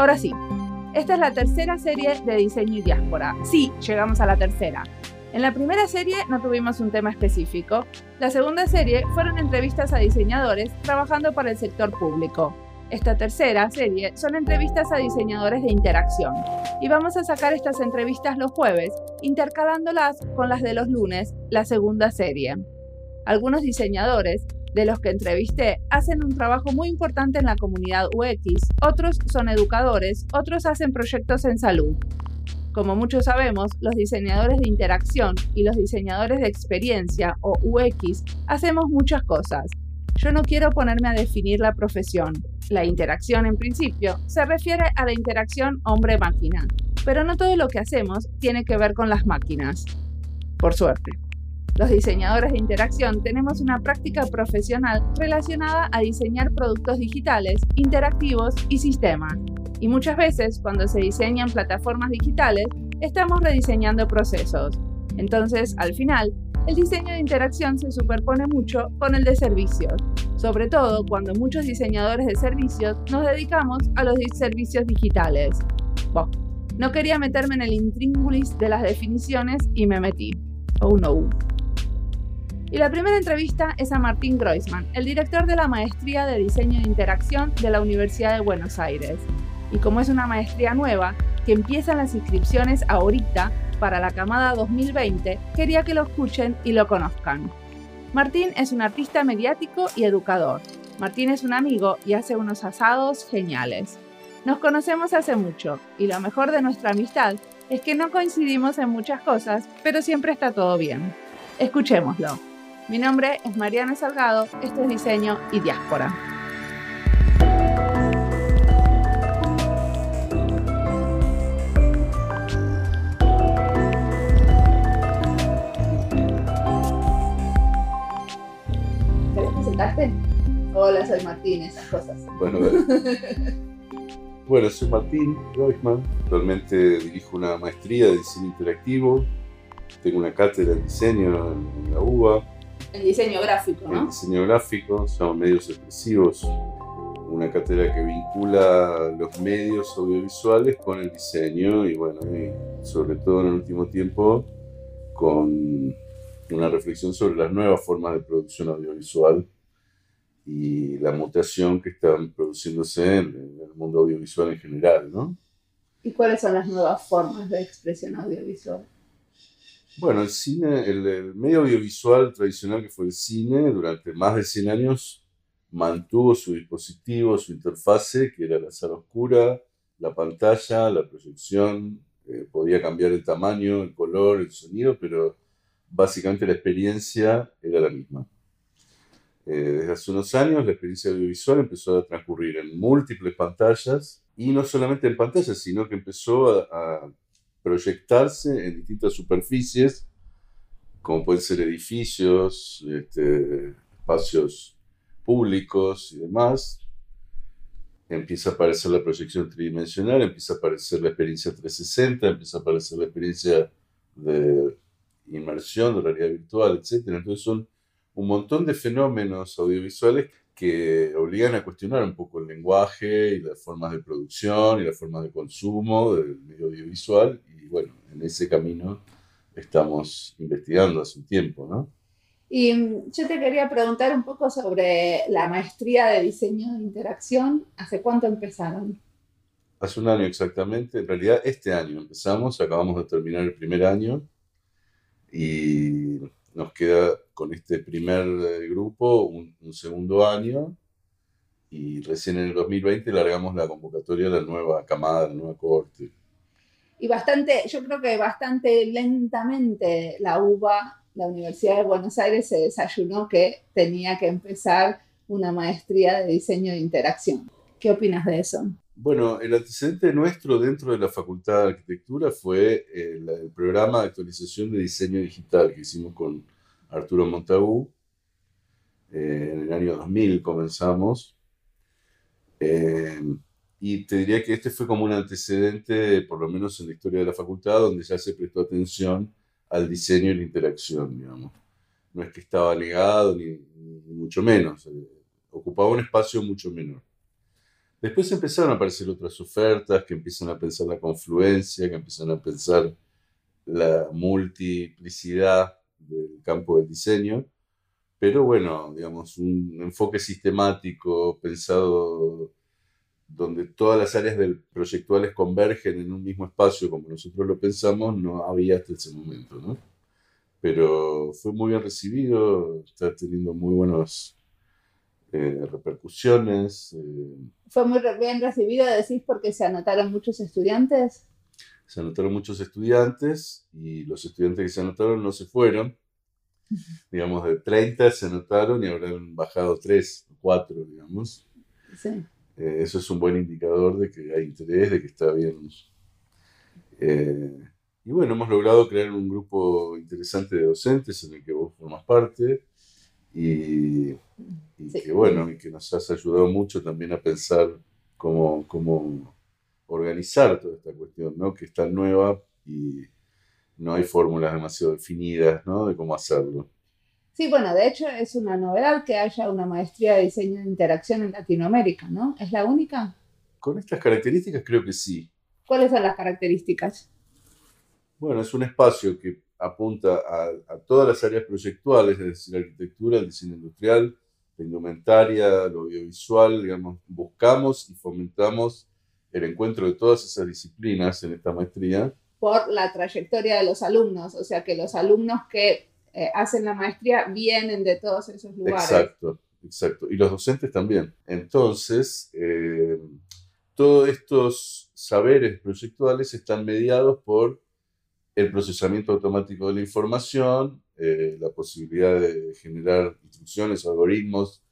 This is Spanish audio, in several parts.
Ahora sí, esta es la tercera serie de diseño y diáspora. Sí, llegamos a la tercera. En la primera serie no tuvimos un tema específico. La segunda serie fueron entrevistas a diseñadores trabajando para el sector público. Esta tercera serie son entrevistas a diseñadores de interacción. Y vamos a sacar estas entrevistas los jueves, intercalándolas con las de los lunes, la segunda serie. Algunos diseñadores de los que entrevisté hacen un trabajo muy importante en la comunidad UX, otros son educadores, otros hacen proyectos en salud. Como muchos sabemos, los diseñadores de interacción y los diseñadores de experiencia o UX hacemos muchas cosas. Yo no quiero ponerme a definir la profesión. La interacción en principio se refiere a la interacción hombre-máquina, pero no todo lo que hacemos tiene que ver con las máquinas. Por suerte. Los diseñadores de interacción tenemos una práctica profesional relacionada a diseñar productos digitales, interactivos y sistemas. Y muchas veces, cuando se diseñan plataformas digitales, estamos rediseñando procesos. Entonces, al final, el diseño de interacción se superpone mucho con el de servicios, sobre todo cuando muchos diseñadores de servicios nos dedicamos a los servicios digitales. no quería meterme en el intríngulis de las definiciones y me metí. Oh no. Y la primera entrevista es a Martín Groisman, el director de la Maestría de Diseño de Interacción de la Universidad de Buenos Aires. Y como es una maestría nueva, que empiezan las inscripciones ahorita para la camada 2020, quería que lo escuchen y lo conozcan. Martín es un artista mediático y educador. Martín es un amigo y hace unos asados geniales. Nos conocemos hace mucho y lo mejor de nuestra amistad es que no coincidimos en muchas cosas, pero siempre está todo bien. Escuchémoslo. Mi nombre es Mariana Salgado, esto es Diseño y Diáspora. ¿Querés presentarte? Hola, soy Martín, esas cosas. Bueno, bueno soy Martín Roisman, actualmente dirijo una maestría de diseño interactivo, tengo una cátedra de diseño en la UBA, el diseño gráfico, ¿no? El diseño gráfico, son medios expresivos, una cátedra que vincula los medios audiovisuales con el diseño y bueno, sobre todo en el último tiempo con una reflexión sobre las nuevas formas de producción audiovisual y la mutación que están produciéndose en, el mundo audiovisual en general, ¿no? ¿Y cuáles son las nuevas formas de expresión audiovisual? Bueno, el cine, el, medio audiovisual tradicional que fue el cine, durante más de 100 años mantuvo su dispositivo, su interfase, que era la sala oscura, la pantalla, la proyección, eh, podía cambiar el tamaño, el color, el sonido, pero básicamente la experiencia era la misma. Eh, desde hace unos años la experiencia audiovisual empezó a transcurrir en múltiples pantallas y no solamente en pantallas, sino que empezó a proyectarse en distintas superficies, como pueden ser edificios, este, espacios públicos y demás. Empieza a aparecer la proyección tridimensional, empieza a aparecer la experiencia 360, empieza a aparecer la experiencia de inmersión, de realidad virtual, etc. Entonces son un montón de fenómenos audiovisuales que obligan a cuestionar un poco el lenguaje y las formas de producción y las formas de consumo del medio audiovisual. Y bueno, en ese camino estamos investigando hace un tiempo, ¿no? Y mm, yo te quería preguntar un poco sobre la maestría de diseño de interacción. ¿Hace cuánto empezaron? Hace un año exactamente. En realidad este año empezamos, acabamos de terminar el primer año y nos queda con este primer eh, grupo un, segundo año y recién en el 2020 largamos la convocatoria de la nueva camada, de la nueva cohorte. Y bastante, yo creo que bastante lentamente la UBA, la Universidad de Buenos Aires, se desayunó que tenía que empezar una maestría de diseño de interacción. ¿Qué opinas de eso? Bueno, el antecedente nuestro dentro de la Facultad de Arquitectura fue el, programa de actualización de diseño digital que hicimos con Arturo Montagu. Eh, en el año 2000 comenzamos. Eh, y te diría que este fue como un antecedente, por lo menos en la historia de la facultad, donde ya se prestó atención al diseño y la interacción, digamos. No es que estaba ligado, ni mucho menos. Eh, ocupaba un espacio mucho menor. Después empezaron a aparecer otras ofertas que empiezan a pensar la confluencia, que empiezan a pensar la multiplicidad del campo del diseño, pero bueno, digamos, un enfoque sistemático pensado donde todas las áreas del proyectuales convergen en un mismo espacio como nosotros lo pensamos, no había hasta ese momento, ¿no? Pero fue muy bien recibido, está teniendo muy buenas eh, repercusiones. Eh. ¿Fue muy bien recibido, decís, porque se anotaron muchos estudiantes? Se anotaron muchos estudiantes y los estudiantes que se anotaron no se fueron. digamos, de 30 se anotaron y habrán bajado 3, 4, digamos. Sí. Eh, eso es un buen indicador de que hay interés, de que está bien. Y bueno, hemos logrado crear un grupo interesante de docentes en el que vos formas parte y, que bueno, y que nos has ayudado mucho también a pensar cómo, cómo organizar toda esta cuestión, ¿no? que es tan nueva y no hay fórmulas demasiado definidas ¿no? de cómo hacerlo. Sí, bueno, de hecho es una novedad que haya una maestría de diseño de interacción en Latinoamérica, ¿no? ¿Es la única? Con estas características creo que sí. ¿Cuáles son las características? Bueno, es un espacio que apunta a, todas las áreas proyectuales, es decir, la arquitectura, el diseño industrial, la indumentaria, lo audiovisual, digamos, buscamos y fomentamos el encuentro de todas esas disciplinas en esta maestría. Por la trayectoria de los alumnos, o sea que los alumnos que eh, hacen la maestría vienen de todos esos lugares. Exacto, exacto. Y los docentes también. Entonces, eh, todos estos saberes proyectuales están mediados por el procesamiento automático de la información, eh, la posibilidad de generar instrucciones, algoritmos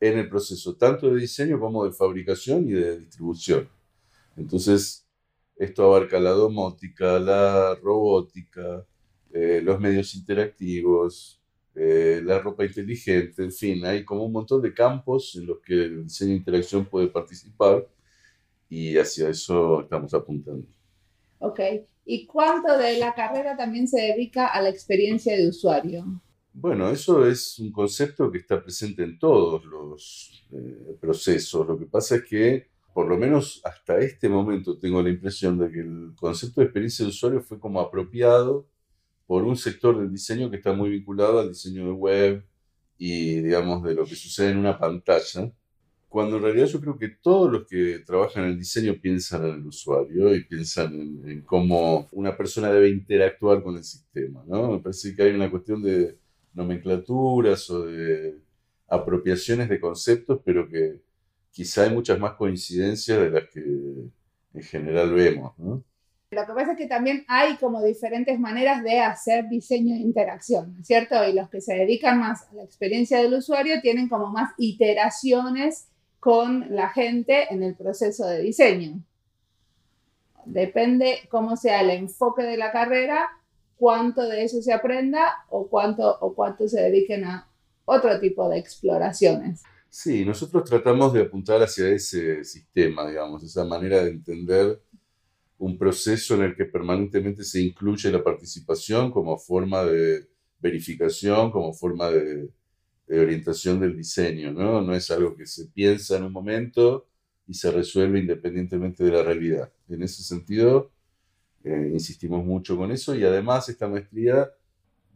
en el proceso tanto de diseño como de fabricación y de distribución. Entonces, esto abarca la domótica, la robótica, eh, los medios interactivos, eh, la ropa inteligente, en fin, hay como un montón de campos en los que el diseño de interacción puede participar y hacia eso estamos apuntando. Ok, ¿y cuánto de la carrera también se dedica a la experiencia de usuario? Bueno, eso es un concepto que está presente en todos los eh, procesos. Lo que pasa es que, por lo menos hasta este momento, tengo la impresión de que el concepto de experiencia de usuario fue como apropiado por un sector del diseño que está muy vinculado al diseño de web y, digamos, de lo que sucede en una pantalla, cuando en realidad yo creo que todos los que trabajan en el diseño piensan en el usuario y piensan en, cómo una persona debe interactuar con el sistema, ¿no? Me parece que hay una cuestión de nomenclaturas o de apropiaciones de conceptos, pero que quizá hay muchas más coincidencias de las que en general vemos, ¿no? Lo que pasa es que también hay como diferentes maneras de hacer diseño de interacción, ¿no es cierto? Y los que se dedican más a la experiencia del usuario tienen como más iteraciones con la gente en el proceso de diseño. Depende cómo sea el enfoque de la carrera, cuánto de eso se aprenda o cuánto, o cuánto se dediquen a otro tipo de exploraciones. Sí, nosotros tratamos de apuntar hacia ese sistema, digamos, esa manera de entender un proceso en el que permanentemente se incluye la participación como forma de verificación, como forma de, orientación del diseño, ¿no? No es algo que se piensa en un momento y se resuelve independientemente de la realidad. En ese sentido, eh, insistimos mucho con eso y además esta maestría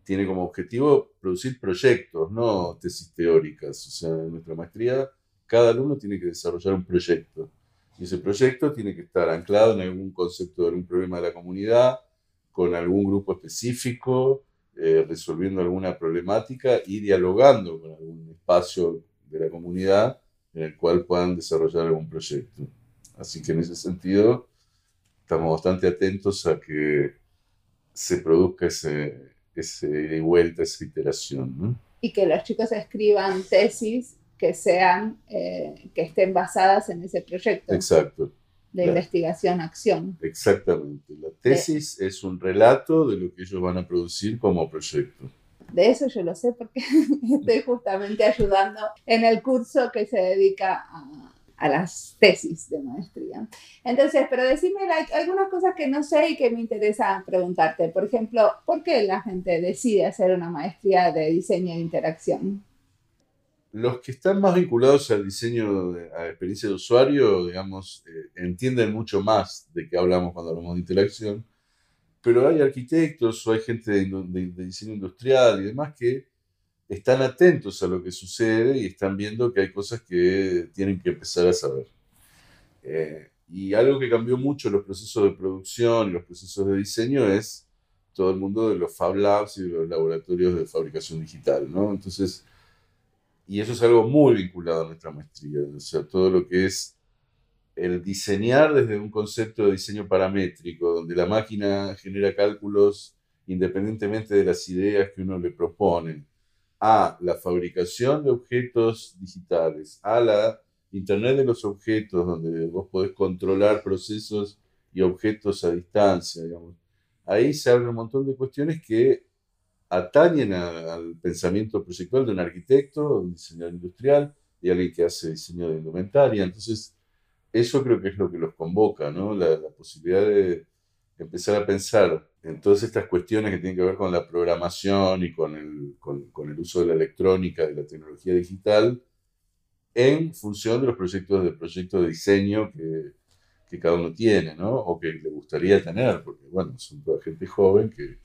tiene como objetivo producir proyectos, no tesis teóricas. O sea, en nuestra maestría cada alumno tiene que desarrollar un proyecto y ese proyecto tiene que estar anclado en algún concepto de algún problema de la comunidad, con algún grupo específico, eh, resolviendo alguna problemática y dialogando con algún espacio de la comunidad en el cual puedan desarrollar algún proyecto. Así que en ese sentido estamos bastante atentos a que se produzca ese, ese ida y vuelta, esa iteración. Y que los chicos escriban tesis que sean, eh, que estén basadas en ese proyecto. Exacto. De investigación-acción. Exactamente. La tesis es un relato de lo que ellos van a producir como proyecto. De eso yo lo sé porque estoy justamente ayudando en el curso que se dedica a, a las tesis de maestría. Entonces, pero decime algunas cosas que no sé y que me interesa preguntarte. Por ejemplo, ¿por qué la gente decide hacer una maestría de diseño de interacción? Los que están más vinculados al diseño, a la experiencia de usuario, digamos, eh, entienden mucho más de qué hablamos cuando hablamos de interacción, pero hay arquitectos o hay gente de, diseño industrial y demás que están atentos a lo que sucede y están viendo que hay cosas que tienen que empezar a saber. Eh, y algo que cambió mucho los procesos de producción y los procesos de diseño es todo el mundo de los Fab Labs y de los laboratorios de fabricación digital, ¿no? Entonces, y eso es algo muy vinculado a nuestra maestría, o sea, todo lo que es el diseñar desde un concepto de diseño paramétrico, donde la máquina genera cálculos independientemente de las ideas que uno le propone, a la fabricación de objetos digitales, a la Internet de los objetos, donde vos podés controlar procesos y objetos a distancia. Ahí se abren un montón de cuestiones que atañen al pensamiento proyectual de un arquitecto, un diseñador industrial y alguien que hace diseño de indumentaria. Entonces, eso creo que es lo que los convoca, ¿no? La, posibilidad de empezar a pensar en todas estas cuestiones que tienen que ver con la programación y con el, con el uso de la electrónica, de la tecnología digital, en función de los proyectos de, proyectos de diseño que, que cada uno tiene, ¿no? O que le gustaría tener, porque, bueno, son toda gente joven que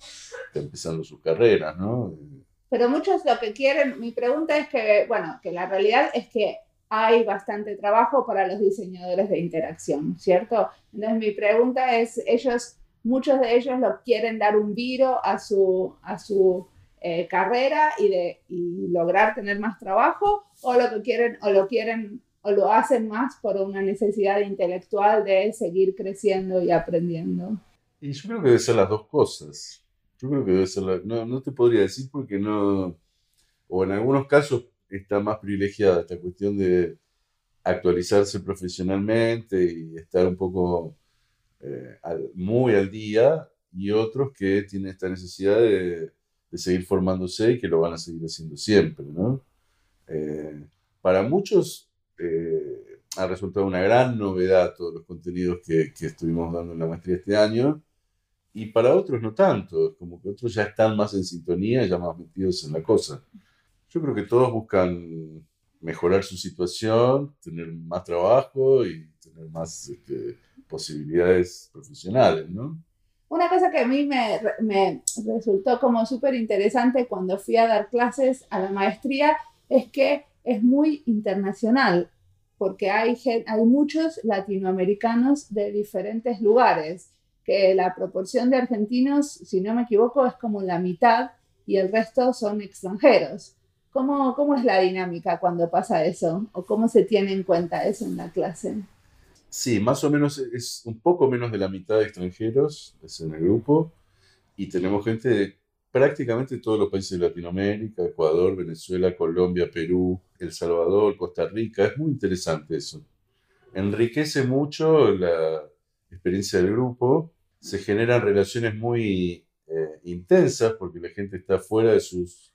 está empezando sus carreras, ¿no? Pero muchos lo que quieren, mi pregunta es que, bueno, que la realidad es que hay bastante trabajo para los diseñadores de interacción, ¿cierto? Entonces mi pregunta es, ellos, muchos de ellos lo quieren dar un viro a su, a su eh, carrera y, de, y lograr tener más trabajo, o lo que quieren, o lo quieren o lo hacen más por una necesidad intelectual de seguir creciendo y aprendiendo? Y yo creo que debe ser las dos cosas. Yo creo que debe ser no, no te podría decir porque no, o en algunos casos está más privilegiada esta cuestión de actualizarse profesionalmente y estar un poco eh, muy al día y otros que tienen esta necesidad de, de, seguir formándose y que lo van a seguir haciendo siempre, ¿no? Eh, para muchos eh, ha resultado una gran novedad todos los contenidos que, que, estuvimos dando en la maestría este año. Y para otros no tanto, como que otros ya están más en sintonía, ya más metidos en la cosa. Yo creo que todos buscan mejorar su situación, tener más trabajo y tener más este, posibilidades profesionales, ¿no? Una cosa que a mí me, me resultó como súper interesante cuando fui a dar clases a la maestría es que es muy internacional, porque hay, hay muchos latinoamericanos de diferentes lugares, que la proporción de argentinos, si no me equivoco, es como la mitad y el resto son extranjeros. ¿Cómo, cómo es la dinámica cuando pasa eso? ¿O cómo se tiene en cuenta eso en la clase? Sí, más o menos es un poco menos de la mitad de extranjeros, es en el grupo, y tenemos gente de prácticamente todos los países de Latinoamérica, Ecuador, Venezuela, Colombia, Perú, El Salvador, Costa Rica. Es muy interesante eso. Enriquece mucho la experiencia del grupo, se generan relaciones muy eh, intensas porque la gente está fuera de sus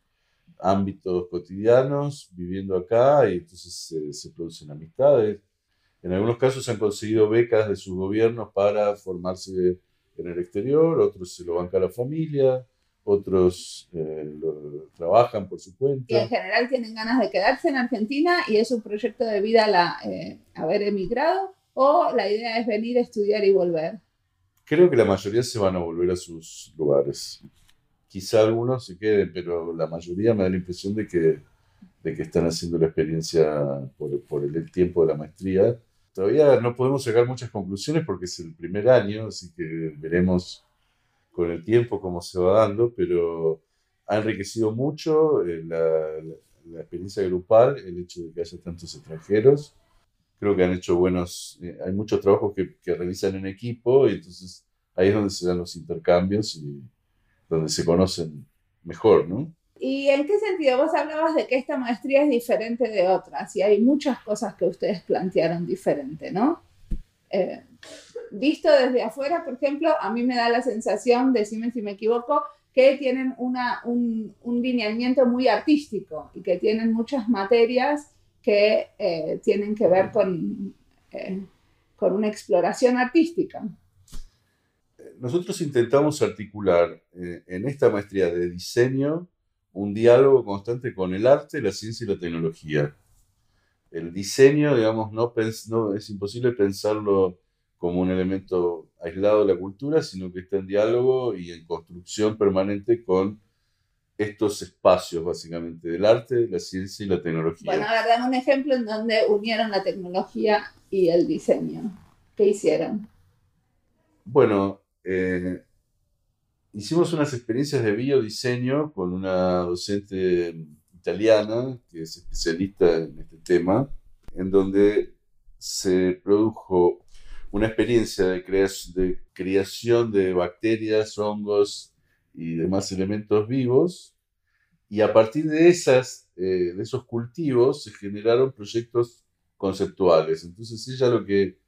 ámbitos cotidianos, viviendo acá y entonces se producen amistades. En algunos casos se han conseguido becas de sus gobiernos para formarse en el exterior, otros se lo banca la familia, otros eh, trabajan por su cuenta. Y en general tienen ganas de quedarse en Argentina y es un proyecto de vida la, eh, haber emigrado o la idea es venir a estudiar y volver. Creo que la mayoría se van a volver a sus lugares. Quizá algunos se queden, pero la mayoría me da la impresión de que, de que están haciendo la experiencia por, por el tiempo de la maestría. Todavía no podemos sacar muchas conclusiones porque es el primer año, así que veremos con el tiempo cómo se va dando, pero ha enriquecido mucho eh, la, experiencia grupal, el hecho de que haya tantos extranjeros. Creo que han hecho buenos, eh, hay muchos trabajos que, que, realizan en equipo y entonces ahí es donde se dan los intercambios y donde se conocen mejor, ¿no? ¿Y en qué sentido? Vos hablabas de que esta maestría es diferente de otras y hay muchas cosas que ustedes plantearon diferente, ¿no? Eh, visto desde afuera, por ejemplo, a mí me da la sensación, decime si me equivoco, que tienen un, un, lineamiento muy artístico y que tienen muchas materias que eh, tienen que ver con, eh, con una exploración artística. Nosotros intentamos articular eh, en esta maestría de diseño un diálogo constante con el arte, la ciencia y la tecnología. El diseño, digamos, no, no es imposible pensarlo como un elemento aislado de la cultura, sino que está en diálogo y en construcción permanente con estos espacios, básicamente, del arte, la ciencia y la tecnología. Bueno, a ver, dame un ejemplo en donde unieron la tecnología y el diseño. ¿Qué hicieron? Bueno, eh, hicimos unas experiencias de biodiseño con una docente italiana que es especialista en este tema, en donde se produjo una experiencia de, de creación de bacterias, hongos y demás elementos vivos, y a partir de, esas, eh, de esos cultivos se generaron proyectos conceptuales. Entonces ella lo que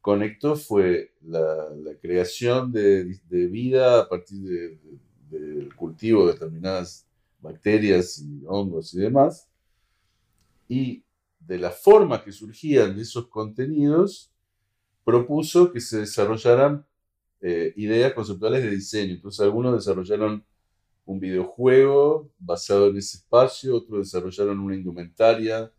conectó fue la, creación de, vida a partir del cultivo de determinadas bacterias y hongos y demás, y de la forma que surgían de esos contenidos, propuso que se desarrollaran eh, ideas conceptuales de diseño. Entonces algunos desarrollaron un videojuego basado en ese espacio, otros desarrollaron una indumentaria,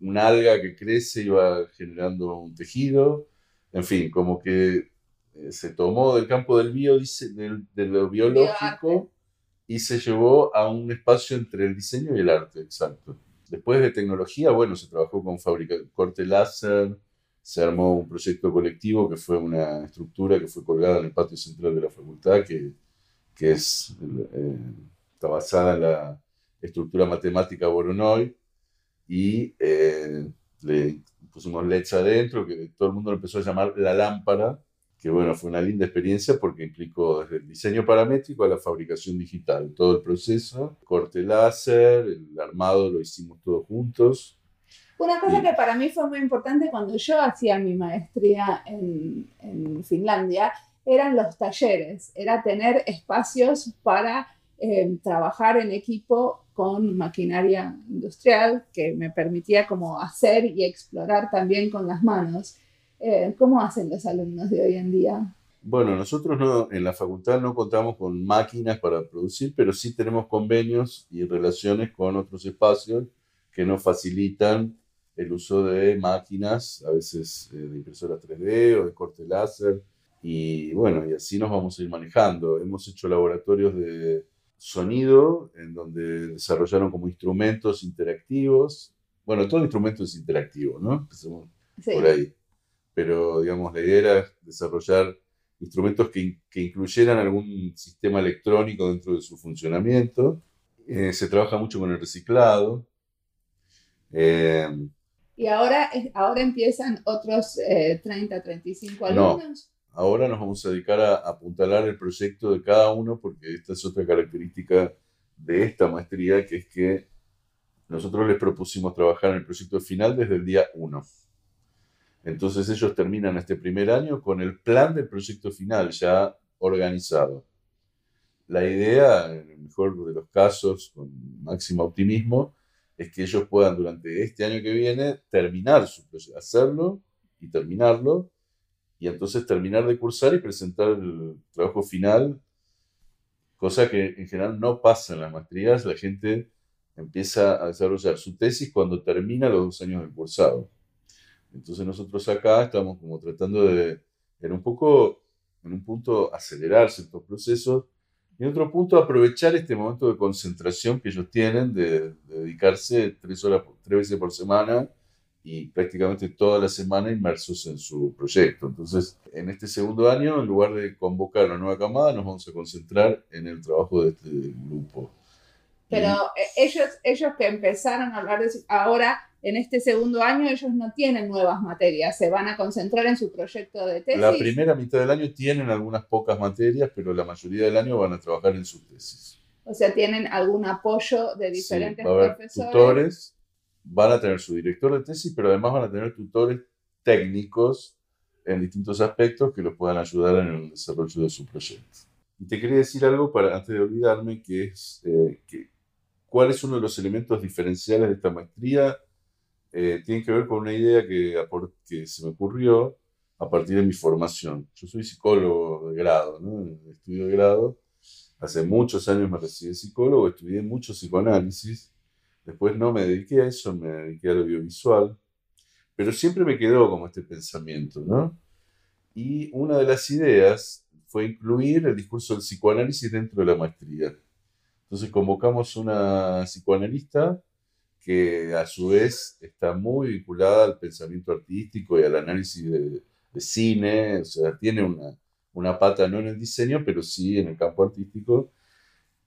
un alga que crece y va generando un tejido, en fin, como que eh, se tomó del campo del, bio, del, de lo biológico y se llevó a un espacio entre el diseño y el arte, exacto. Después de tecnología, bueno, se trabajó con fábrica corte láser, se armó un proyecto colectivo que fue una estructura que fue colgada en el patio central de la facultad, que, que es, eh, está basada en la estructura matemática Voronoi, y eh, le pusimos LEDs adentro, que todo el mundo lo empezó a llamar la lámpara, que bueno, fue una linda experiencia porque implicó desde el diseño paramétrico a la fabricación digital, todo el proceso, corte láser, el armado lo hicimos todos juntos. Una cosa que para mí fue muy importante cuando yo hacía mi maestría en, en Finlandia eran los talleres, era tener espacios para eh, trabajar en equipo con maquinaria industrial que me permitía como hacer y explorar también con las manos. Eh, ¿Cómo hacen los alumnos de hoy en día? Bueno, nosotros no, en la facultad no contamos con máquinas para producir, pero sí tenemos convenios y relaciones con otros espacios que nos facilitan el uso de máquinas, a veces eh, de impresoras 3D o de corte láser. Y bueno, y así nos vamos a ir manejando. Hemos hecho laboratorios de sonido, en donde desarrollaron como instrumentos interactivos. Bueno, todo instrumento es interactivo, ¿no? por ahí. Pero, digamos, la idea era desarrollar instrumentos que, que incluyeran algún sistema electrónico dentro de su funcionamiento. Eh, se trabaja mucho con el reciclado. Eh, ¿Y ahora, ahora empiezan otros 30, eh, 35 alumnos? Ahora nos vamos a dedicar a apuntalar el proyecto de cada uno porque esta es otra característica de esta maestría, que es que nosotros les propusimos trabajar en el proyecto final desde el día 1. Entonces ellos terminan este primer año con el plan del proyecto final ya organizado. La idea, en el mejor de los casos, con máximo optimismo, es que ellos puedan durante este año que viene terminar su proyecto, hacerlo y terminarlo y entonces terminar de cursar y presentar el trabajo final, cosa que en general no pasa en las maestrías, la gente empieza a desarrollar su tesis cuando termina los dos años del cursado. Entonces nosotros acá estamos como tratando de, en un poco, en un punto, acelerar ciertos procesos y en otro punto aprovechar este momento de concentración que ellos tienen de, de dedicarse tres horas, tres veces por semana y prácticamente toda la semana inmersos en su proyecto. Entonces, en este segundo año, en lugar de convocar una nueva camada, nos vamos a concentrar en el trabajo de este grupo. Pero eh, ellos, ellos que empezaron a hablar de ahora, en este segundo año, ellos no tienen nuevas materias, se van a concentrar en su proyecto de tesis. La primera mitad del año tienen algunas pocas materias, pero la mayoría del año van a trabajar en su tesis. O sea, tienen algún apoyo de diferentes sí, va a haber profesores. Tutores van a tener su director de tesis, pero además van a tener tutores técnicos en distintos aspectos que los puedan ayudar en el desarrollo de su proyecto. Y te quería decir algo para, antes de olvidarme, que es eh, que, cuál es uno de los elementos diferenciales de esta maestría. Eh, tiene que ver con una idea que, que se me ocurrió a partir de mi formación. Yo soy psicólogo de grado, ¿no? estudio de grado. Hace muchos años me recibí de psicólogo, estudié mucho psicoanálisis, después no me dediqué a eso, me dediqué al audiovisual, pero siempre me quedó como este pensamiento, ¿no? Y una de las ideas fue incluir el discurso del psicoanálisis dentro de la maestría. Entonces convocamos una psicoanalista que a su vez está muy vinculada al pensamiento artístico y al análisis de, cine, o sea, tiene una, una pata no en el diseño, pero sí en el campo artístico.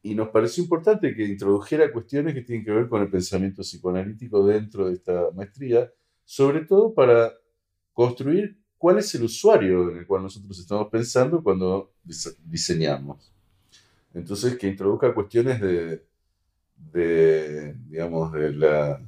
Y nos pareció importante que introdujera cuestiones que tienen que ver con el pensamiento psicoanalítico dentro de esta maestría, sobre todo para construir cuál es el usuario en el cual nosotros estamos pensando cuando diseñamos. Entonces, que introduzca cuestiones de, de digamos, de, la,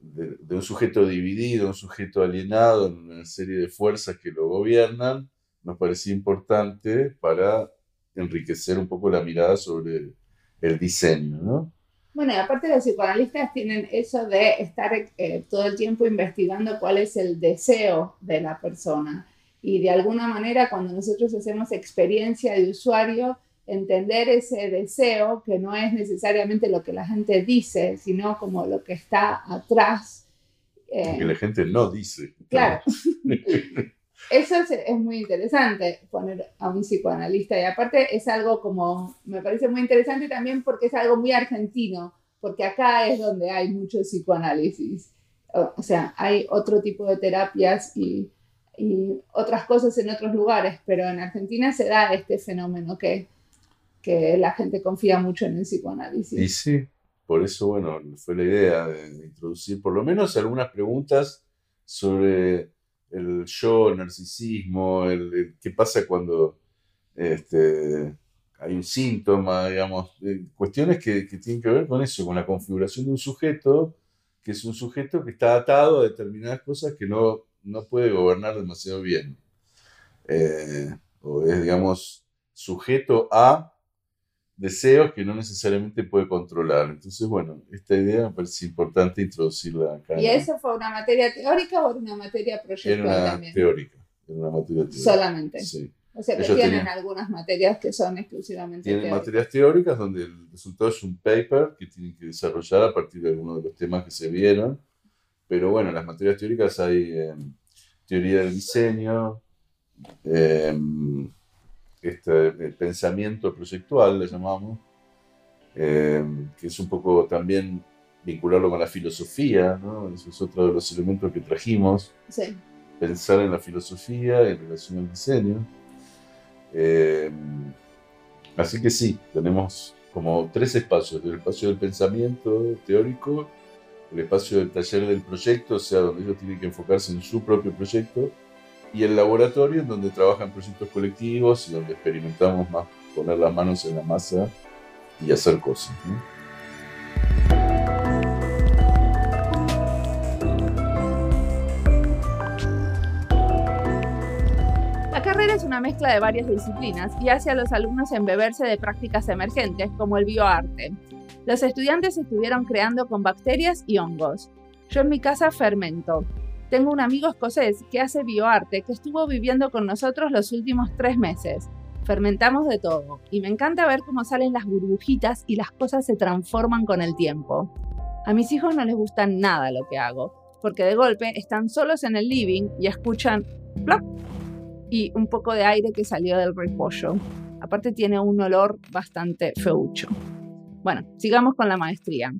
de, un sujeto dividido, un sujeto alienado en una serie de fuerzas que lo gobiernan, nos parecía importante para enriquecer un poco la mirada sobre el diseño, ¿no? Bueno, y aparte los psicoanalistas tienen eso de estar eh, todo el tiempo investigando cuál es el deseo de la persona. Y de alguna manera, cuando nosotros hacemos experiencia de usuario, entender ese deseo, que no es necesariamente lo que la gente dice, sino como lo que está atrás. Eh, que la gente no dice. Claro. Eso es, es, muy interesante, poner a un psicoanalista. Y aparte es algo como, me parece muy interesante también porque es algo muy argentino, porque acá es donde hay mucho psicoanálisis. O, sea, hay otro tipo de terapias y, y, otras cosas en otros lugares, pero en Argentina se da este fenómeno que que la gente confía mucho en el psicoanálisis. Y sí, por eso, bueno, fue la idea de introducir por lo menos algunas preguntas sobre el yo, el narcisismo, el, qué pasa cuando este, hay un síntoma, digamos, eh, cuestiones que, que, tienen que ver con eso, con la configuración de un sujeto, que es un sujeto que está atado a determinadas cosas que no, no puede gobernar demasiado bien. Eh, o es, digamos, sujeto a deseos que no necesariamente puede controlar. Entonces, bueno, esta idea me parece importante introducirla acá. ¿Y eso fue una materia teórica o una materia proyectual era una también? Teórica, era una materia teórica. Solamente. Sí. O sea, que tienen algunas materias que son exclusivamente tienen materias teóricas donde el resultado es un paper que tienen que desarrollar a partir de algunos de los temas que se vieron. Pero bueno, en las materias teóricas hay em, teoría del diseño, eh, este pensamiento proyectual, le llamamos, eh, que es un poco también vincularlo con la filosofía, ¿no? Eso es otro de los elementos que trajimos. Sí. Pensar en la filosofía en relación al diseño. Eh, así que sí, tenemos como tres espacios, el espacio del pensamiento teórico, el espacio del taller del proyecto, o sea, donde ellos tienen que enfocarse en su propio proyecto, y el laboratorio en donde trabajan proyectos colectivos y donde experimentamos más poner las manos en la masa y hacer cosas. La carrera es una mezcla de varias disciplinas y hace a los alumnos embeberse de prácticas emergentes como el bioarte. Los estudiantes estuvieron creando con bacterias y hongos. Yo en mi casa fermento, tengo un amigo escocés que hace bioarte que estuvo viviendo con nosotros los últimos tres meses. Fermentamos de todo y me encanta ver cómo salen las burbujitas y las cosas se transforman con el tiempo. A mis hijos no les gusta nada lo que hago, porque de golpe están solos en el living y escuchan plop y un poco de aire que salió del repollo. Aparte tiene un olor bastante feucho. Bueno, sigamos con la maestría.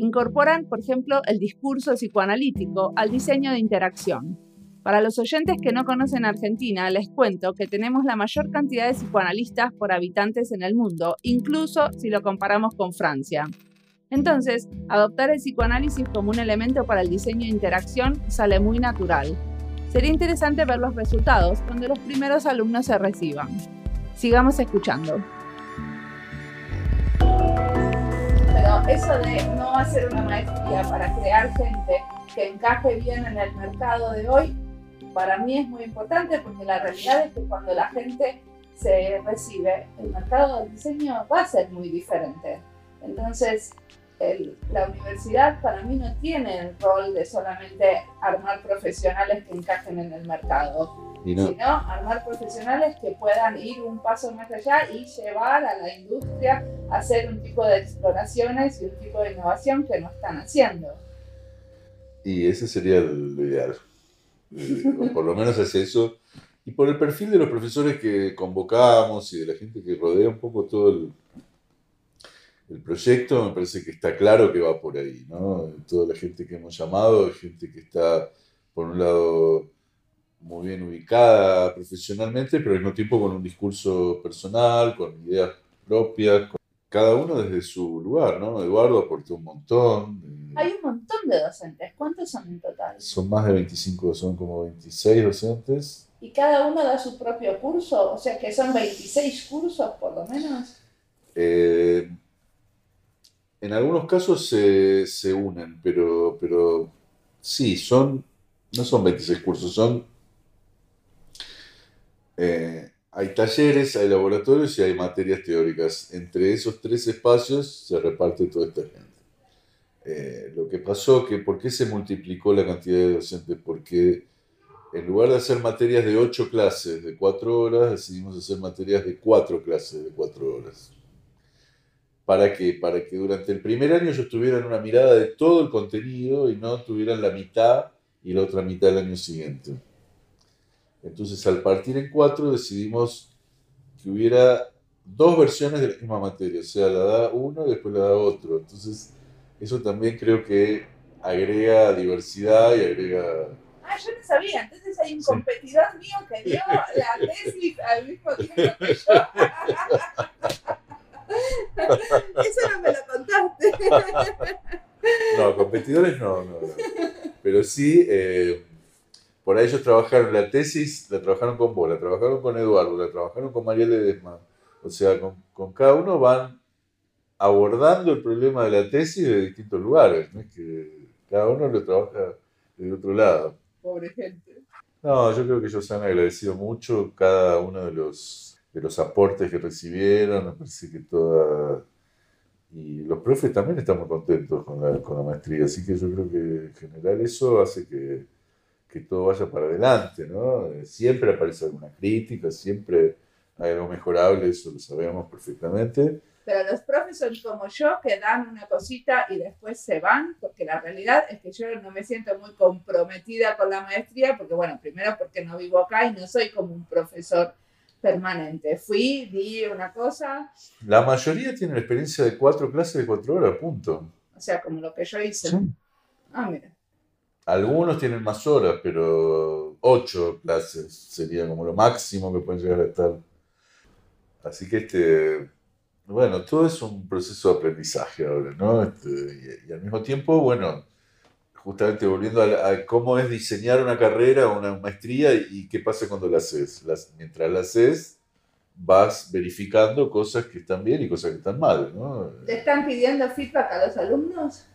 Incorporan, por ejemplo, el discurso psicoanalítico al diseño de interacción. Para los oyentes que no conocen Argentina, les cuento que tenemos la mayor cantidad de psicoanalistas por habitantes en el mundo, incluso si lo comparamos con Francia. Entonces, adoptar el psicoanálisis como un elemento para el diseño de interacción sale muy natural. Sería interesante ver los resultados cuando los primeros alumnos se reciban. Sigamos escuchando. Eso de no hacer una maestría para crear gente que encaje bien en el mercado de hoy, para mí es muy importante porque la realidad es que cuando la gente se recibe, el mercado del diseño va a ser muy diferente. Entonces, la universidad para mí no tiene el rol de solamente armar profesionales que encajen en el mercado. sino armar profesionales que puedan ir un paso más allá y llevar a la industria a hacer un tipo de exploraciones y un tipo de innovación que no están haciendo. Y ese sería el ideal. Eh, o por lo menos es eso. Y por el perfil de los profesores que convocamos y de la gente que rodea un poco todo el, el proyecto, me parece que está claro que va por ahí, ¿no? Toda la gente que hemos llamado, gente que está, por un lado, muy bien ubicada profesionalmente, pero al mismo tiempo con un discurso personal, con ideas propias, cada uno desde su lugar, ¿no? Eduardo aportó un montón. Hay un montón de docentes. ¿Cuántos son en total? Son más de 25, son como 26 docentes. ¿Y cada uno da su propio curso? O sea que son 26 cursos por lo menos. Eh, en algunos casos se, se unen, pero, pero sí, son, no son 26 cursos, son eh, hay talleres, hay laboratorios y hay materias teóricas. Entre esos tres espacios se reparte toda esta gente. Eh, lo que pasó, que ¿por qué se multiplicó la cantidad de docentes? Porque en lugar de hacer materias de ocho clases de cuatro horas, decidimos hacer materias de cuatro clases de cuatro horas. ¿Para qué? Para que durante el primer año ellos tuvieran una mirada de todo el contenido y no tuvieran la mitad y la otra mitad el año siguiente. Entonces, al partir en cuatro, decidimos que hubiera dos versiones de la misma materia, o sea, la da uno y después la da otro. Entonces, eso también creo que agrega diversidad y agrega... Ah, yo no sabía. Entonces hay un competidor mío que dio la tesis al mismo tiempo que yo. Eso no me lo contaste. No, competidores no, no, no. Pero sí... Eh, por ahí ellos trabajaron la tesis, la trabajaron con vos, la trabajaron con Eduardo, la trabajaron con María Ledesma. O sea, con, cada uno van abordando el problema de la tesis de distintos lugares. No es que cada uno lo trabaja de otro lado. Pobre gente. No, yo creo que ellos han agradecido mucho cada uno de los, de los aportes que recibieron. Me parece que toda. Y los profes también están muy contentos con la, con la maestría. Así que yo creo que en general eso hace que que todo vaya para adelante, ¿no? Eh, siempre aparece alguna crítica, siempre hay algo mejorable, eso lo sabemos perfectamente. Pero los profes son como yo, que dan una cosita y después se van, porque la realidad es que yo no me siento muy comprometida con la maestría, porque bueno, primero porque no vivo acá y no soy como un profesor permanente. Fui, di una cosa. La mayoría tienen experiencia de cuatro clases de cuatro horas, punto. O sea, como lo que yo hice. Ah, mira. Algunos tienen más horas, pero ocho clases sería como lo máximo que pueden llegar a estar. Así que este, bueno, todo es un proceso de aprendizaje ahora, ¿no? Este, y, al mismo tiempo, bueno, justamente volviendo a, cómo es diseñar una carrera o una maestría y, qué pasa cuando la haces. mientras la haces, vas verificando cosas que están bien y cosas que están mal, ¿no? ¿Te están pidiendo feedback a los alumnos?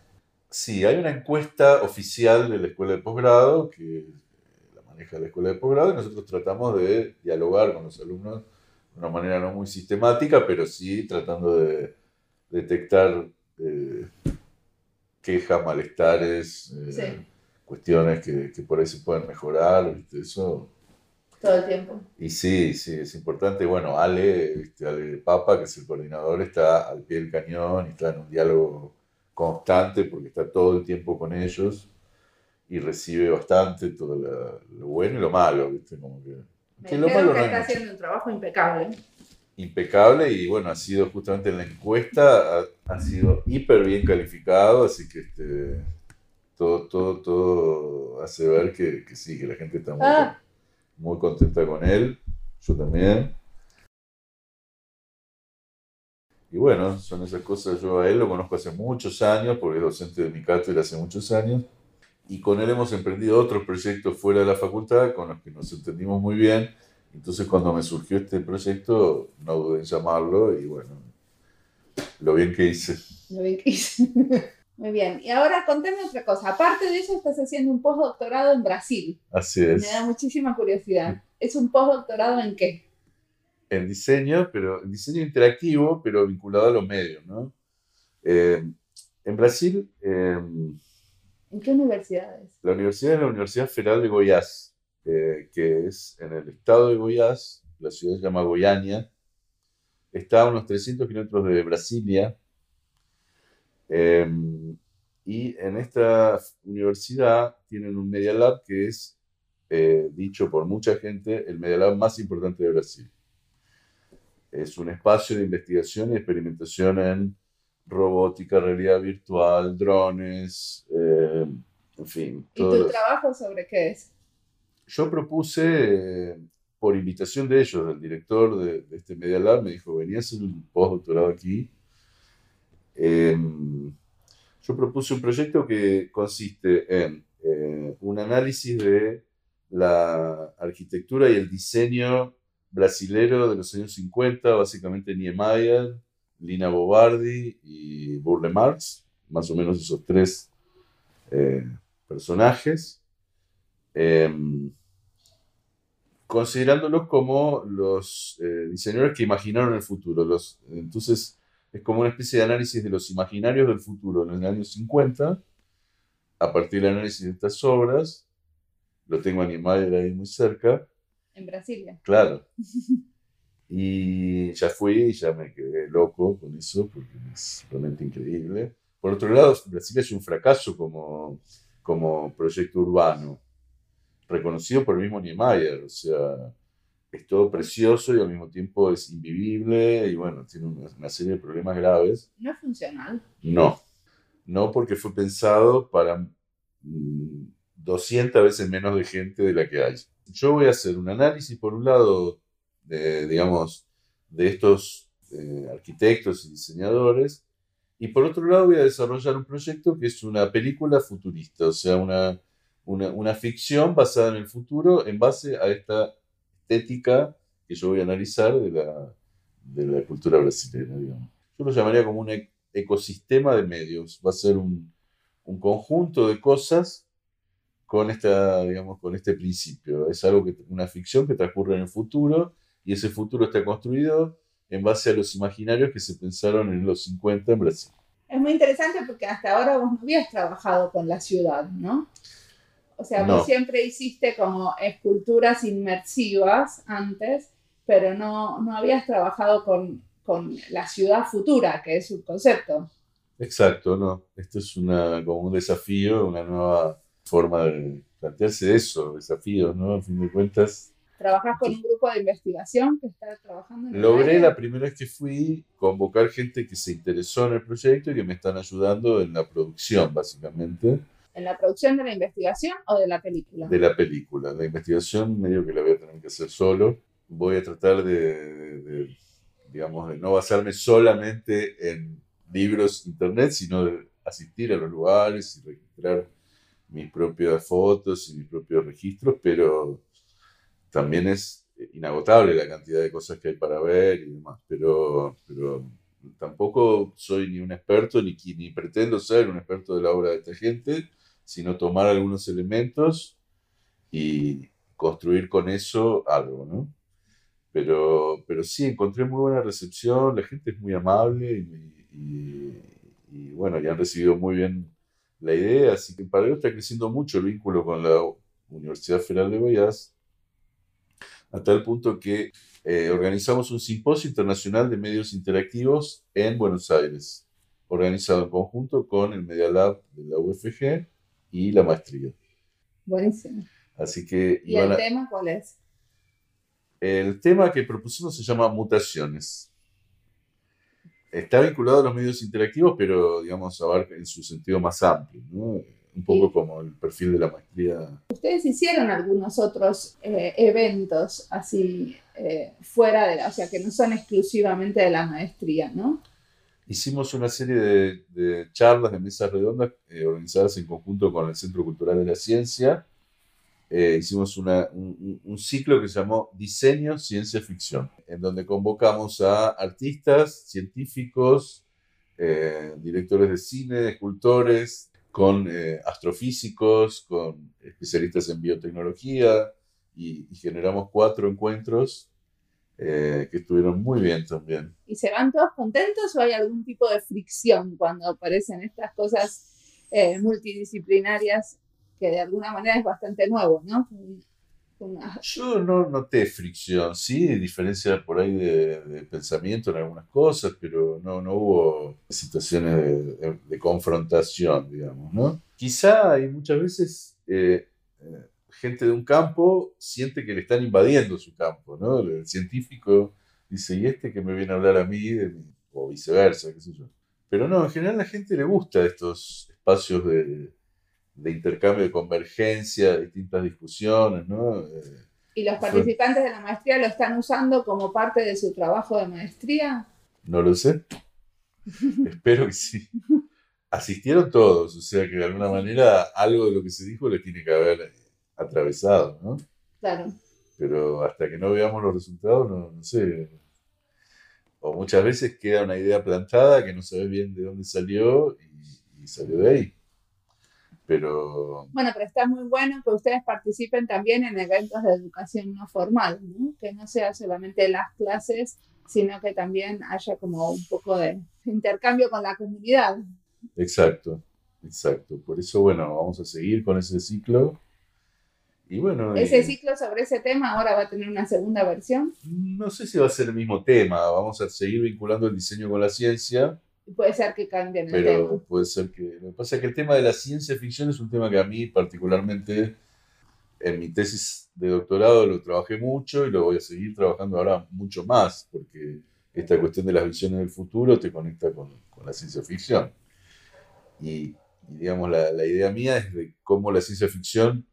Sí, hay una encuesta oficial de la escuela de posgrado que la maneja la escuela de posgrado y nosotros tratamos de dialogar con los alumnos de una manera no muy sistemática, pero sí tratando de detectar eh, quejas, malestares, eh, cuestiones que, por ahí se pueden mejorar, eso. Todo el tiempo. Y sí, sí, es importante. Bueno, Ale, Ale Papa, que es el coordinador, está al pie del cañón y está en un diálogo constante porque está todo el tiempo con ellos y recibe bastante todo lo, bueno y lo malo, ¿viste? Como que, que lo malo que está haciendo un trabajo impecable. Impecable y bueno, ha sido justamente en la encuesta, ha, sido hiper bien calificado, así que este, todo, todo, todo hace ver que, que sí, que la gente está muy, ah. muy contenta con él, yo también. Y bueno, son esas cosas. Yo a él lo conozco hace muchos años, porque es docente de mi cátedra hace muchos años. Y con él hemos emprendido otros proyectos fuera de la facultad con los que nos entendimos muy bien. Entonces, cuando me surgió este proyecto, no dudé en llamarlo y bueno, lo bien que hice. Lo bien que hice. Muy bien. Y ahora contame otra cosa. Aparte de eso, estás haciendo un postdoctorado en Brasil. Así es. Me da muchísima curiosidad. ¿Es un postdoctorado en qué? en diseño, pero en diseño interactivo, pero vinculado a los medios, ¿no? Eh, en Brasil... Eh, ¿En qué universidades? La universidad es la Universidad Federal de Goiás, eh, que es en el estado de Goiás, la ciudad se llama Goiânia, está a unos 300 kilómetros de Brasilia, em, y en esta universidad tienen un Media Lab que es, eh, dicho por mucha gente, el Media Lab más importante de Brasil. Es un espacio de investigación y experimentación en robótica, realidad virtual, drones, eh, en fin. ¿Y tu trabajo sobre qué es? Yo propuse, por invitación de ellos, del director de, este Media Lab, me dijo, venía a hacer un postdoctorado aquí. Em, yo propuse un proyecto que consiste en eh, un análisis de la arquitectura y el diseño brasilero de los años 50, básicamente Niemeyer, Lina Bobardi y Burle Marx, más o menos esos tres eh, personajes, em, considerándolos como los eh, diseñadores que imaginaron el futuro. Los, entonces, es como una especie de análisis de los imaginarios del futuro en los años 50, a partir del análisis de estas obras. Lo tengo a Niemeyer ahí muy cerca. En Brasilia. Claro. Y ya fui y ya me quedé loco con eso, porque es realmente increíble. Por otro lado, Brasil es un fracaso como, como proyecto urbano, reconocido por el mismo Niemeyer, o sea, es todo precioso y al mismo tiempo es invivible y bueno, tiene una, serie de problemas graves. ¿No es funcional? No, no porque fue pensado para 200 mm, veces menos de gente de la que hay. Yo voy a hacer un análisis, por un lado, de, digamos, de estos eh, arquitectos y diseñadores. Y por otro lado voy a desarrollar un proyecto que es una película futurista, o sea, una, una, una ficción basada en el futuro en base a esta estética que yo voy a analizar de la, de la cultura brasileña, digamos. Yo lo llamaría como un e, ecosistema de medios. Va a ser un, un conjunto de cosas con, esta, digamos, con este principio. Es algo que, una ficción que transcurre en el futuro y ese futuro está construido en base a los imaginarios que se pensaron en los 50 en Brasil. Es muy interesante porque hasta ahora vos no habías trabajado con la ciudad, ¿no? O sea, vos siempre hiciste como esculturas inmersivas antes, pero no, no habías trabajado con, con la ciudad futura, que es un concepto. Exacto, no. Esto es una, como un desafío, una nueva forma de plantearse eso, desafíos, ¿no? A fin de cuentas, ¿Trabajas con un grupo de investigación que está trabajando en Logré la primera vez que fui convocar gente que se interesó en el proyecto y que me están ayudando en la producción, básicamente. ¿En la producción de la investigación o de la película? De la película. La investigación medio que la voy a tener que hacer solo. Voy a tratar de, digamos, de no basarme solamente en libros, internet, sino de asistir a los lugares y registrar mis propias fotos y mis propios registros, pero también es inagotable la cantidad de cosas que hay para ver y demás, pero, pero tampoco soy ni un experto ni, ni pretendo ser un experto de la obra de esta gente, sino tomar algunos elementos y construir con eso algo, ¿no? Pero, pero sí, encontré muy buena recepción, la gente es muy amable y, bueno, ya han recibido muy bien la idea, así que para ello está creciendo mucho el vínculo con la Universidad Federal de Goiás a tal punto que eh, organizamos un simposio internacional de medios interactivos en Buenos Aires, organizado en conjunto con el Media Lab de la UFG y la maestría. Buenísimo. Así que, ¿Y el tema cuál es? El tema que propusimos se llama mutaciones. Está vinculado a los medios interactivos, pero digamos abarca en su sentido más amplio. ¿no? un poco como el perfil de la maestría. Ustedes hicieron algunos otros eh, eventos así eh, fuera de la, o sea, que no son exclusivamente de la maestría, ¿no? Hicimos una serie de, charlas, de mesas redondas eh, organizadas en conjunto con el Centro Cultural de la Ciencia. hicimos una, un, ciclo que se llamó Diseño, Ciencia Ficción, en donde convocamos a artistas, científicos, directores de cine, escultores, con eh, astrofísicos, con especialistas en biotecnología y, generamos cuatro encuentros eh, que estuvieron muy bien también. ¿Y se van todos contentos o hay algún tipo de fricción cuando aparecen estas cosas eh, multidisciplinarias que de alguna manera es bastante nuevo, ¿no? Yo no noté fricción, sí, diferencia por ahí de, pensamiento en algunas cosas, pero no, no hubo situaciones de, confrontación, digamos, ¿no? Quizá hay muchas veces eh, eh, gente de un campo siente que le están invadiendo su campo, ¿no? El científico dice, ¿y este que me viene a hablar a mí? o viceversa, qué sé yo. Pero no, en general a la gente le gusta estos espacios de, de intercambio de convergencia, distintas discusiones, ¿no? Eh, ¿Y los participantes de la maestría lo están usando como parte de su trabajo de maestría? No lo sé. Espero que sí. Asistieron todos, o sea que de alguna manera algo de lo que se dijo les tiene que haber atravesado, ¿no? Claro. Pero hasta que no veamos los resultados, no, no sé. O muchas veces queda una idea plantada que no sabes bien de dónde salió y salió de ahí. Pero... Bueno, pero está muy bueno que ustedes participen también en eventos de educación no formal, ¿no? que no sea solamente las clases, sino que también haya como un poco de intercambio con la comunidad. Exacto, exacto. Por eso, bueno, vamos a seguir con ese ciclo. Y bueno, ese ciclo sobre ese tema ahora va a tener una segunda versión. No sé si va a ser el mismo tema, vamos a seguir vinculando el diseño con la ciencia Puede ser que cambien el Pero puede ser que... Lo que pasa es que el tema de la ciencia ficción es un tema que a mí particularmente en mi tesis de doctorado lo trabajé mucho y lo voy a seguir trabajando ahora mucho más, porque esta cuestión de las visiones del futuro te conecta con, con la ciencia ficción. Y, digamos, la, la, idea mía es de cómo la ciencia ficción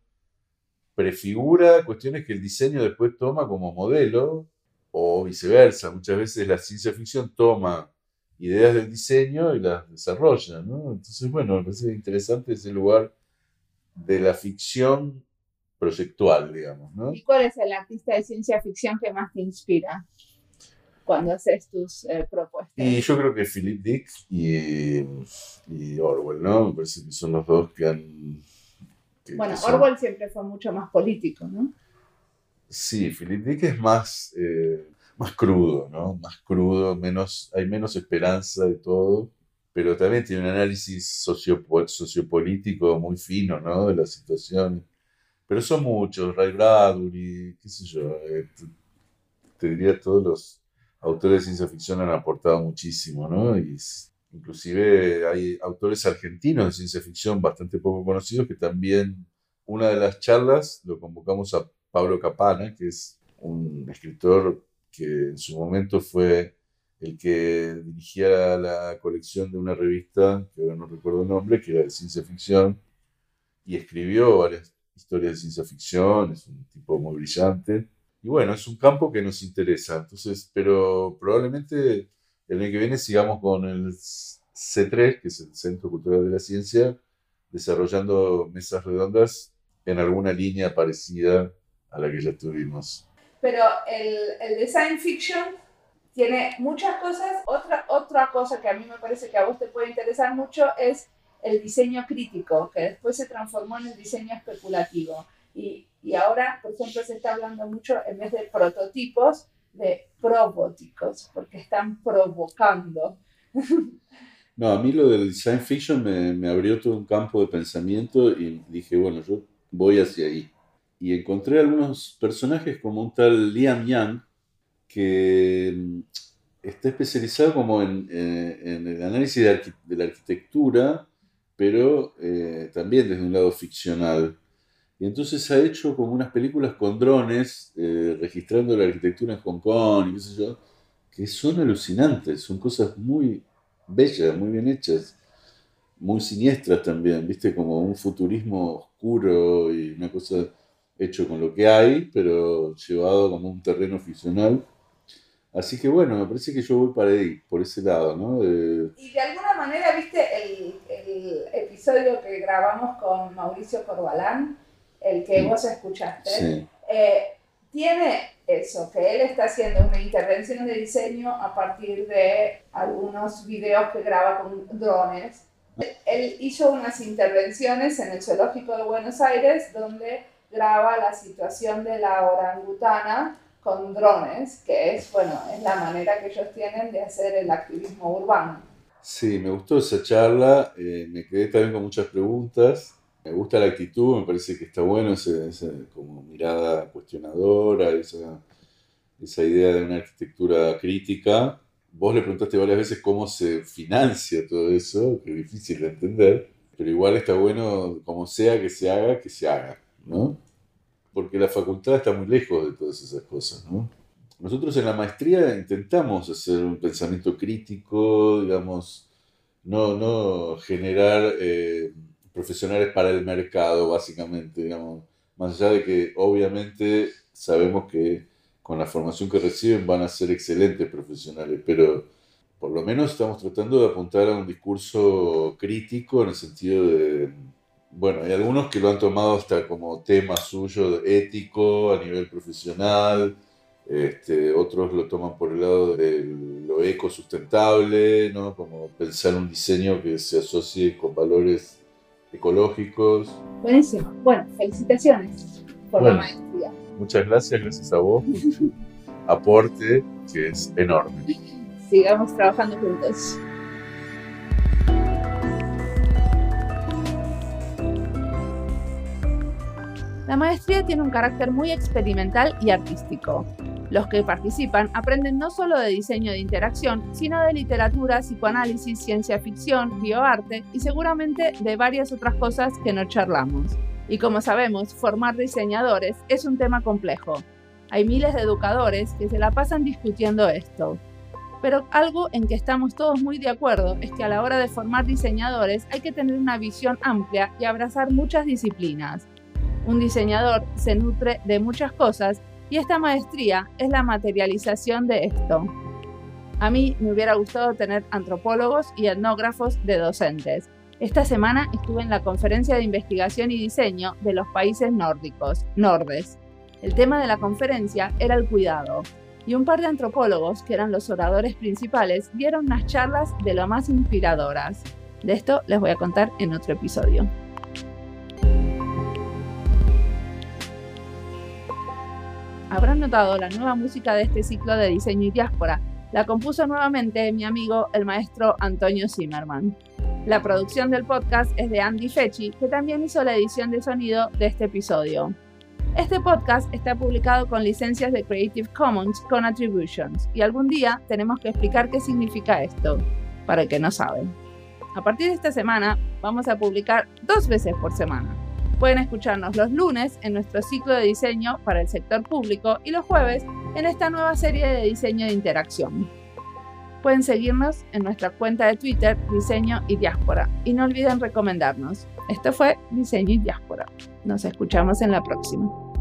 prefigura cuestiones que el diseño después toma como modelo, o viceversa. Muchas veces la ciencia ficción toma ideas del diseño y las desarrolla, ¿no? Entonces, bueno, me parece interesante ese lugar de la ficción proyectual, digamos, ¿no? ¿Y cuál es el artista de ciencia ficción que más te inspira cuando haces tus eh, propuestas? Y yo creo que Philip Dick y, y, Orwell, ¿no? Me parece que son los dos que han... bueno, Orwell siempre fue mucho más político, ¿no? Sí, Philip Dick es más... Eh, más crudo, ¿no? Más crudo, menos, hay menos esperanza de todo, pero también tiene un análisis sociopolítico muy fino, ¿no? De la situación. Pero son muchos, Ray Bradbury, qué sé yo, eh, te, diría todos los autores de ciencia ficción han aportado muchísimo, ¿no? Y inclusive hay autores argentinos de ciencia ficción bastante poco conocidos que también, una de las charlas lo convocamos a Pablo Capana, que es un escritor que en su momento fue el que dirigía la colección de una revista, que ahora no recuerdo el nombre, que era de ciencia ficción, y escribió varias historias de ciencia ficción, es un tipo muy brillante. Y bueno, es un campo que nos interesa, entonces, pero probablemente el año que viene sigamos con el C3, que es el Centro Cultural de la Ciencia, desarrollando mesas redondas en alguna línea parecida a la que ya tuvimos pero el, el design fiction tiene muchas cosas. Otra, otra cosa que a mí me parece que a vos te puede interesar mucho es el diseño crítico, que después se transformó en el diseño especulativo. Y, y ahora, por ejemplo, se está hablando mucho, en vez de prototipos, de probóticos, porque están provocando. No, a mí lo del design fiction me, me abrió todo un campo de pensamiento y dije, bueno, yo voy hacia ahí y encontré algunos personajes como un tal Liam Young, que mm, está especializado como en, eh, el análisis de, la arquitectura, pero eh, también desde un lado ficcional. Y entonces ha hecho como unas películas con drones, eh, registrando la arquitectura en Hong Kong y qué sé yo, que son alucinantes, son cosas muy bellas, muy bien hechas, muy siniestras también, viste, como un futurismo oscuro y una cosa hecho con lo que hay, pero llevado como un terreno ficcional. Así que bueno, me parece que yo voy para ahí, por ese lado, ¿no? Y de alguna manera, viste, el, el, episodio que grabamos con Mauricio Corbalán, el que vos escuchaste, eh, tiene eso, que él está haciendo una intervención de diseño a partir de algunos videos que graba con drones. Él hizo unas intervenciones en el Zoológico de Buenos Aires donde graba la situación de la orangutana con drones, que es, bueno, es la manera que ellos tienen de hacer el activismo urbano. Sí, me gustó esa charla, eh, me quedé también con muchas preguntas Me gusta la actitud, me parece que está bueno esa, como mirada cuestionadora, esa, esa idea de una arquitectura crítica. Vos le preguntaste varias veces cómo se financia todo eso, que es difícil de entender, pero igual está bueno, como sea que se haga, que se haga, ¿no? Porque la facultad está muy lejos de todas esas cosas, ¿no? Nosotros en la maestría intentamos hacer un pensamiento crítico, digamos, no, no generar eh, profesionales para el mercado, básicamente, digamos, más allá de que obviamente sabemos que con la formación que reciben van a ser excelentes profesionales, pero por lo menos estamos tratando de apuntar a un discurso crítico en el sentido de, bueno, hay algunos que lo han tomado hasta como tema suyo ético a nivel profesional, este, otros lo toman por el lado de lo ecosustentable, ¿no? como pensar un diseño que se asocie con valores ecológicos. Buenísimo. Bueno, felicitaciones por la maestría. Muchas gracias, gracias a vos por tu aporte, que es enorme. Sigamos trabajando juntos. La maestría tiene un carácter muy experimental y artístico. Los que participan aprenden no solo de diseño de interacción, sino de literatura, psicoanálisis, ciencia ficción, bioarte y seguramente de varias otras cosas que no charlamos. Y como sabemos, formar diseñadores es un tema complejo. Hay miles de educadores que se la pasan discutiendo esto. Pero algo en que estamos todos muy de acuerdo es que a la hora de formar diseñadores hay que tener una visión amplia y abrazar muchas disciplinas. Un diseñador se nutre de muchas cosas y esta maestría es la materialización de esto. A mí me hubiera gustado tener antropólogos y etnógrafos de docentes. Esta semana estuve en la conferencia de investigación y diseño de los países nórdicos, Nordes. El tema de la conferencia era el cuidado, y un par de antropólogos, que eran los oradores principales, dieron unas charlas de lo más inspiradoras. De esto les voy a contar en otro episodio. Habrán notado la nueva música de este ciclo de diseño y diáspora. La compuso nuevamente mi amigo el maestro Antonio Zimmerman. La producción del podcast es de Andy Fechi, que también hizo la edición de sonido de este episodio. Este podcast está publicado con licencias de Creative Commons con Attributions y algún día tenemos que explicar qué significa esto, para el que no sabe. A partir de esta semana vamos a publicar dos veces por semana. Pueden escucharnos los lunes en nuestro ciclo de diseño para el sector público y los jueves en esta nueva serie de diseño de interacción. Pueden seguirnos en nuestra cuenta de Twitter Diseño y Diáspora y no olviden recomendarnos. Esto fue Diseño y Diáspora. Nos escuchamos en la próxima.